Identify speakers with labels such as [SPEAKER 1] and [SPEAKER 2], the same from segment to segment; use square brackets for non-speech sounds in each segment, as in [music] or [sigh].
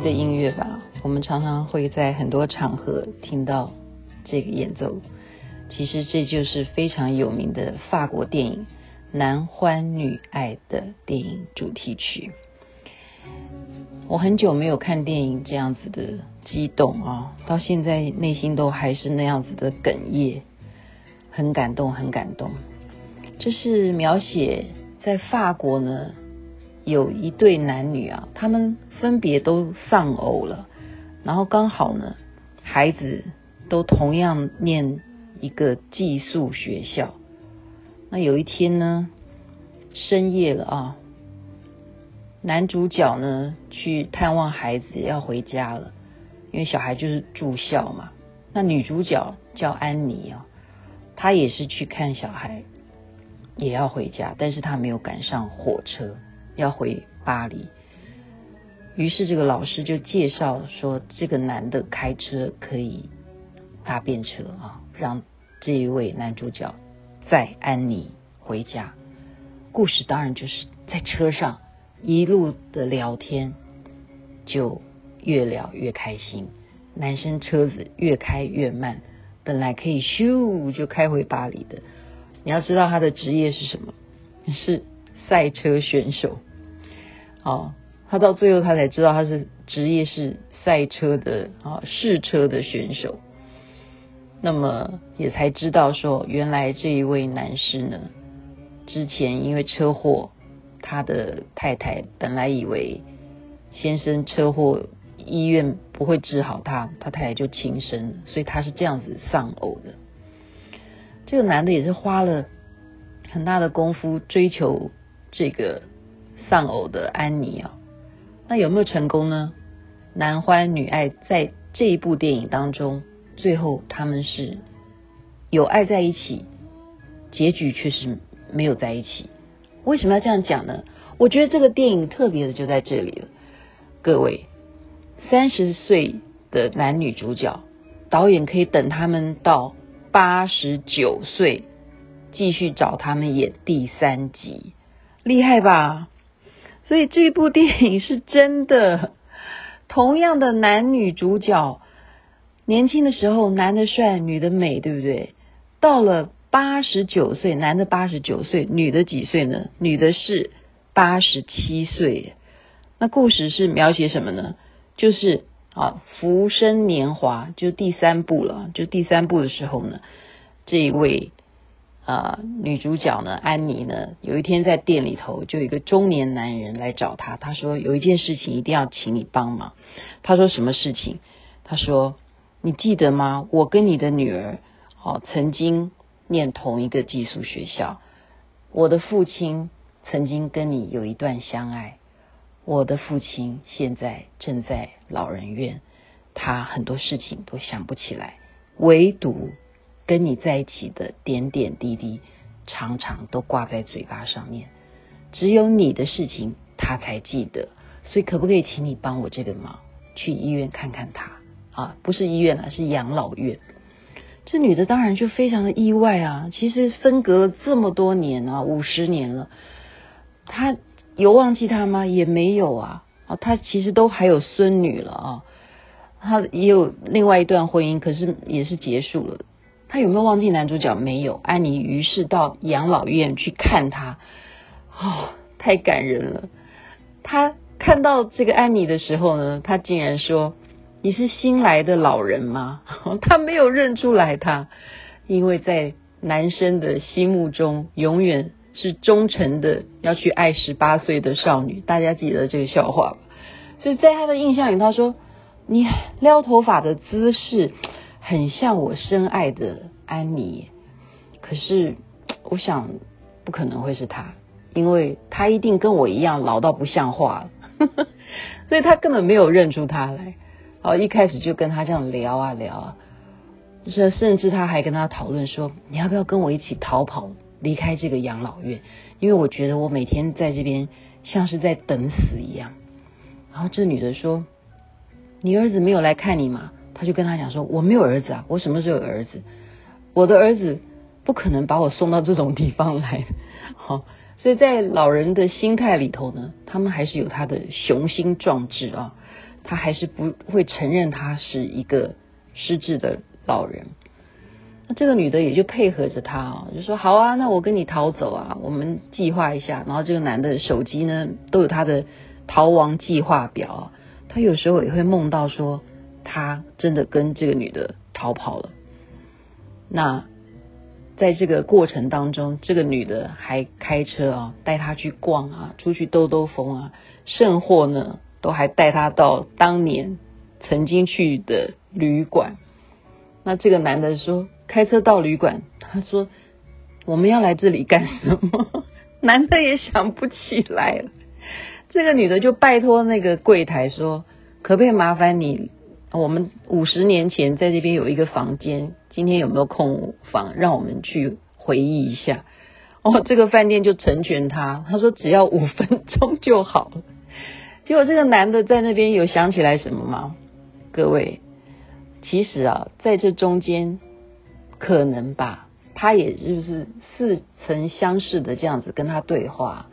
[SPEAKER 1] 的音乐吧，我们常常会在很多场合听到这个演奏。其实这就是非常有名的法国电影《男欢女爱》的电影主题曲。我很久没有看电影这样子的激动啊，到现在内心都还是那样子的哽咽，很感动，很感动。这是描写在法国呢，有一对男女啊，他们分别都丧偶了，然后刚好呢，孩子都同样念一个寄宿学校。那有一天呢，深夜了啊。男主角呢，去探望孩子，要回家了，因为小孩就是住校嘛。那女主角叫安妮啊，她也是去看小孩，也要回家，但是她没有赶上火车，要回巴黎。于是这个老师就介绍说，这个男的开车可以搭便车啊，让这一位男主角载安妮回家。故事当然就是在车上。一路的聊天就越聊越开心，男生车子越开越慢，本来可以咻就开回巴黎的。你要知道他的职业是什么？是赛车选手。哦，他到最后他才知道他是职业是赛车的啊试车的选手。那么也才知道说，原来这一位男士呢，之前因为车祸。他的太太本来以为先生车祸医院不会治好他，他太太就轻生，所以他是这样子丧偶的。这个男的也是花了很大的功夫追求这个丧偶的安妮啊，那有没有成功呢？男欢女爱在这一部电影当中，最后他们是有爱在一起，结局却是没有在一起。为什么要这样讲呢？我觉得这个电影特别的就在这里了。各位，三十岁的男女主角，导演可以等他们到八十九岁，继续找他们演第三集，厉害吧？所以这部电影是真的。同样的男女主角，年轻的时候男的帅，女的美，对不对？到了。八十九岁，男的八十九岁，女的几岁呢？女的是八十七岁。那故事是描写什么呢？就是啊，浮生年华，就第三部了。就第三部的时候呢，这一位啊女主角呢，安妮呢，有一天在店里头，就有一个中年男人来找她。他说有一件事情一定要请你帮忙。他说什么事情？他说你记得吗？我跟你的女儿哦，曾经。念同一个寄宿学校，我的父亲曾经跟你有一段相爱，我的父亲现在正在老人院，他很多事情都想不起来，唯独跟你在一起的点点滴滴，常常都挂在嘴巴上面，只有你的事情他才记得，所以可不可以请你帮我这个忙，去医院看看他啊？不是医院了，是养老院。这女的当然就非常的意外啊！其实分隔了这么多年啊，五十年了，她有忘记他吗？也没有啊！啊，她其实都还有孙女了啊，她也有另外一段婚姻，可是也是结束了。她有没有忘记男主角？没有。安妮于是到养老院去看他，哦，太感人了。他看到这个安妮的时候呢，他竟然说。你是新来的老人吗？[laughs] 他没有认出来他，因为在男生的心目中，永远是忠诚的，要去爱十八岁的少女。大家记得这个笑话吧？所以在他的印象里，他说：“你撩头发的姿势很像我深爱的安妮。”可是我想不可能会是他，因为他一定跟我一样老到不像话了，[laughs] 所以他根本没有认出他来。哦，一开始就跟他这样聊啊聊啊，就是甚至他还跟他讨论说，你要不要跟我一起逃跑离开这个养老院？因为我觉得我每天在这边像是在等死一样。然后这女的说，你儿子没有来看你吗？他就跟他讲说，我没有儿子啊，我什么时候有儿子？我的儿子不可能把我送到这种地方来。好，所以在老人的心态里头呢，他们还是有他的雄心壮志啊。他还是不会承认他是一个失智的老人。那这个女的也就配合着他啊，就说好啊，那我跟你逃走啊，我们计划一下。然后这个男的手机呢都有他的逃亡计划表，他有时候也会梦到说他真的跟这个女的逃跑了。那在这个过程当中，这个女的还开车啊带他去逛啊，出去兜兜风啊，甚或呢都还带他到当年曾经去的旅馆。那这个男的说。开车到旅馆，他说：“我们要来这里干什么？” [laughs] 男的也想不起来了。这个女的就拜托那个柜台说：“可不可以麻烦你？我们五十年前在这边有一个房间，今天有没有空房，让我们去回忆一下？”哦，这个饭店就成全他，他说只要五分钟就好了。[laughs] 结果这个男的在那边有想起来什么吗？各位，其实啊，在这中间。可能吧，他也就是似曾相识的这样子跟他对话。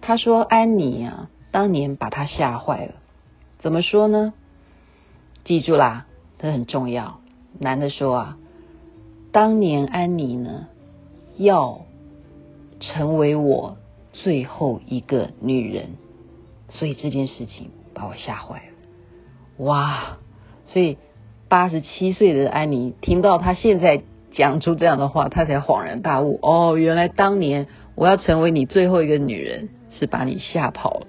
[SPEAKER 1] 他说：“安妮啊，当年把他吓坏了。怎么说呢？记住啦，这很重要。”男的说：“啊，当年安妮呢，要成为我最后一个女人，所以这件事情把我吓坏了。哇！所以八十七岁的安妮听到他现在。”讲出这样的话，他才恍然大悟。哦，原来当年我要成为你最后一个女人，是把你吓跑了。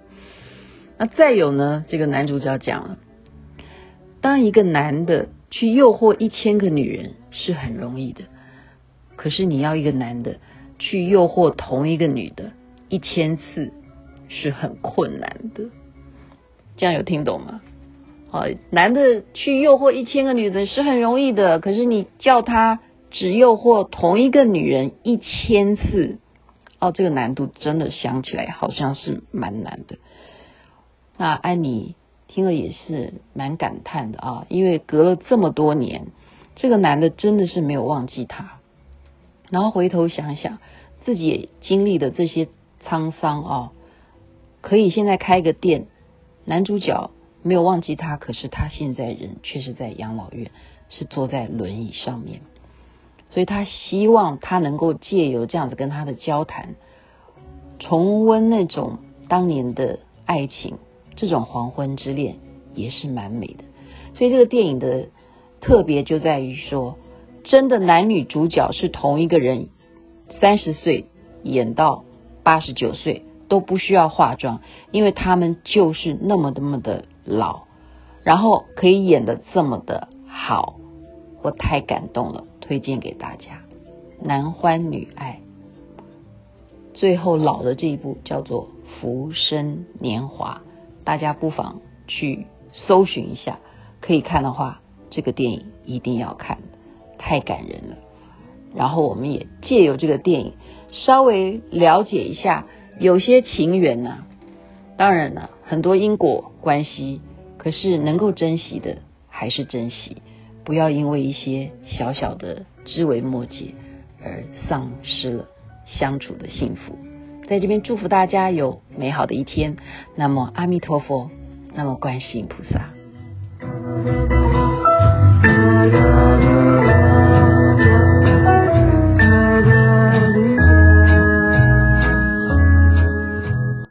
[SPEAKER 1] 那再有呢？这个男主角讲了，当一个男的去诱惑一千个女人是很容易的，可是你要一个男的去诱惑同一个女的一千次是很困难的。这样有听懂吗？好，男的去诱惑一千个女人是很容易的，可是你叫他。只诱惑同一个女人一千次，哦，这个难度真的想起来好像是蛮难的。那安妮听了也是蛮感叹的啊，因为隔了这么多年，这个男的真的是没有忘记她。然后回头想想，自己也经历的这些沧桑啊，可以现在开个店，男主角没有忘记他，可是他现在人却是在养老院，是坐在轮椅上面。所以他希望他能够借由这样子跟他的交谈，重温那种当年的爱情，这种黄昏之恋也是蛮美的。所以这个电影的特别就在于说，真的男女主角是同一个人，三十岁演到八十九岁都不需要化妆，因为他们就是那么那么的老，然后可以演得这么的好，我太感动了。推荐给大家，男欢女爱，最后老的这一部叫做《浮生年华》，大家不妨去搜寻一下，可以看的话，这个电影一定要看，太感人了。然后我们也借由这个电影，稍微了解一下有些情缘呢、当然了，很多因果关系，可是能够珍惜的还是珍惜。不要因为一些小小的枝微末节而丧失了相处的幸福。在这边祝福大家有美好的一天。那么阿弥陀佛那么观世音菩萨。